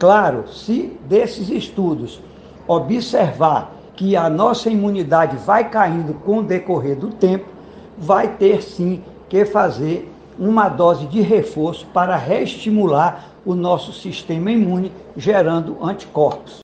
Claro, se desses estudos observar que a nossa imunidade vai caindo com o decorrer do tempo, vai ter sim que fazer uma dose de reforço para reestimular o nosso sistema imune, gerando anticorpos.